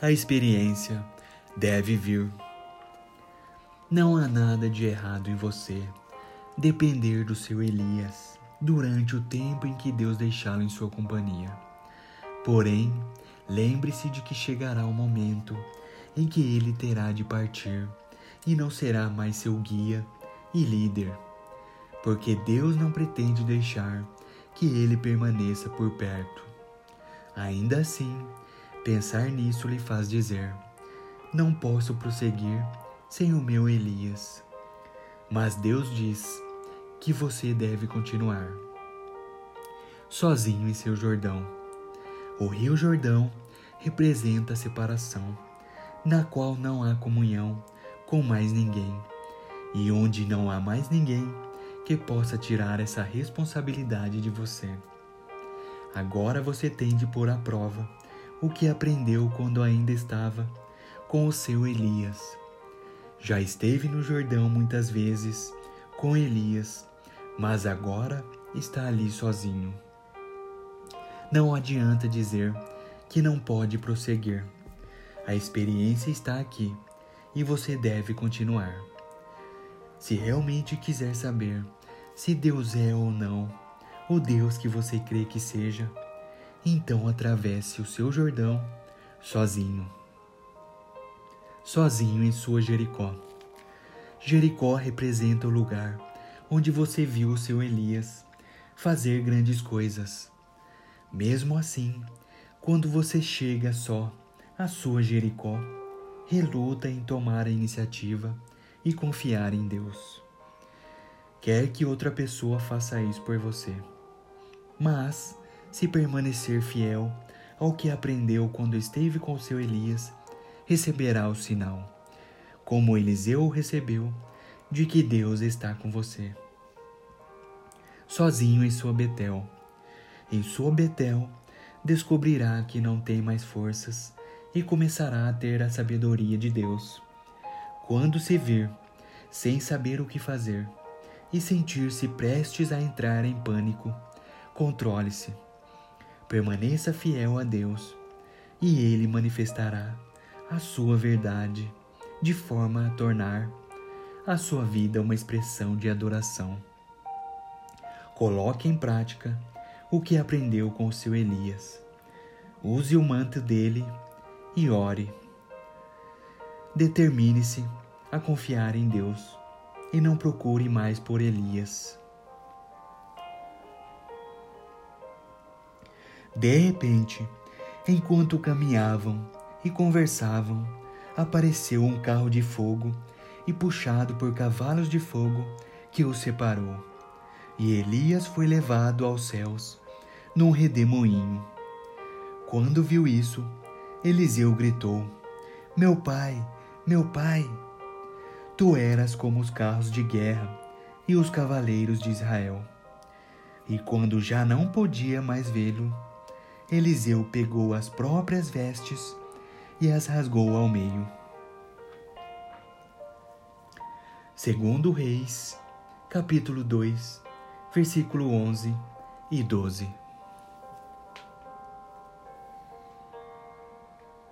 a experiência deve vir. Não há nada de errado em você depender do seu Elias durante o tempo em que Deus deixá-lo em sua companhia. Porém, lembre-se de que chegará o momento em que ele terá de partir e não será mais seu guia e líder, porque Deus não pretende deixar que ele permaneça por perto. Ainda assim, pensar nisso lhe faz dizer: Não posso prosseguir sem o meu Elias. Mas Deus diz que você deve continuar. Sozinho em seu Jordão. O Rio Jordão representa a separação, na qual não há comunhão com mais ninguém, e onde não há mais ninguém que possa tirar essa responsabilidade de você. Agora você tem de pôr à prova o que aprendeu quando ainda estava com o seu Elias. Já esteve no Jordão muitas vezes com Elias, mas agora está ali sozinho. Não adianta dizer que não pode prosseguir. A experiência está aqui e você deve continuar. Se realmente quiser saber se Deus é ou não o Deus que você crê que seja, então atravesse o seu Jordão sozinho. Sozinho em sua Jericó. Jericó representa o lugar onde você viu o seu Elias fazer grandes coisas. Mesmo assim, quando você chega só à sua Jericó, reluta em tomar a iniciativa e confiar em Deus quer que outra pessoa faça isso por você. Mas, se permanecer fiel ao que aprendeu quando esteve com seu Elias, receberá o sinal, como Eliseu recebeu, de que Deus está com você. Sozinho em sua Betel. Em sua Betel, descobrirá que não tem mais forças e começará a ter a sabedoria de Deus. Quando se vir, sem saber o que fazer, e sentir-se prestes a entrar em pânico, controle-se. Permaneça fiel a Deus e Ele manifestará a sua verdade de forma a tornar a sua vida uma expressão de adoração. Coloque em prática o que aprendeu com o seu Elias. Use o manto dele e ore. Determine-se a confiar em Deus e não procure mais por Elias. De repente, enquanto caminhavam e conversavam, apareceu um carro de fogo e puxado por cavalos de fogo que os separou. E Elias foi levado aos céus num redemoinho. Quando viu isso, Eliseu gritou: Meu pai, meu pai! Tu eras como os carros de guerra e os cavaleiros de Israel. E quando já não podia mais vê-lo, Eliseu pegou as próprias vestes e as rasgou ao meio. Segundo Reis, capítulo 2, versículo 11 e 12.